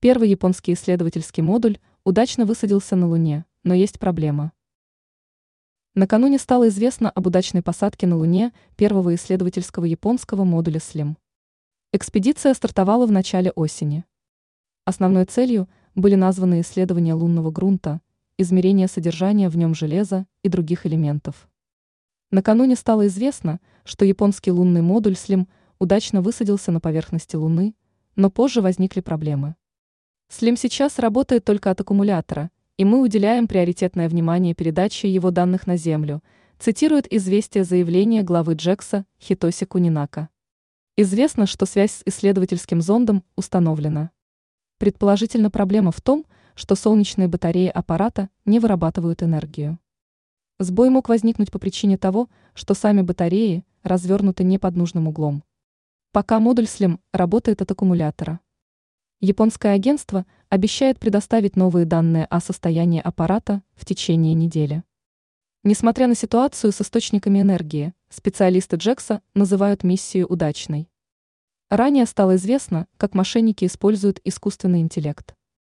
Первый японский исследовательский модуль удачно высадился на Луне, но есть проблема. Накануне стало известно об удачной посадке на Луне первого исследовательского японского модуля СЛИМ. Экспедиция стартовала в начале осени. Основной целью были названы исследования лунного грунта, измерение содержания в нем железа и других элементов. Накануне стало известно, что японский лунный модуль СЛИМ удачно высадился на поверхности Луны, но позже возникли проблемы. Слим сейчас работает только от аккумулятора, и мы уделяем приоритетное внимание передаче его данных на Землю, цитирует известие заявления главы Джекса Хитоси Кунинака. Известно, что связь с исследовательским зондом установлена. Предположительно проблема в том, что солнечные батареи аппарата не вырабатывают энергию. Сбой мог возникнуть по причине того, что сами батареи развернуты не под нужным углом. Пока модуль SLIM работает от аккумулятора. Японское агентство обещает предоставить новые данные о состоянии аппарата в течение недели. Несмотря на ситуацию с источниками энергии, специалисты Джекса называют миссию удачной. Ранее стало известно, как мошенники используют искусственный интеллект.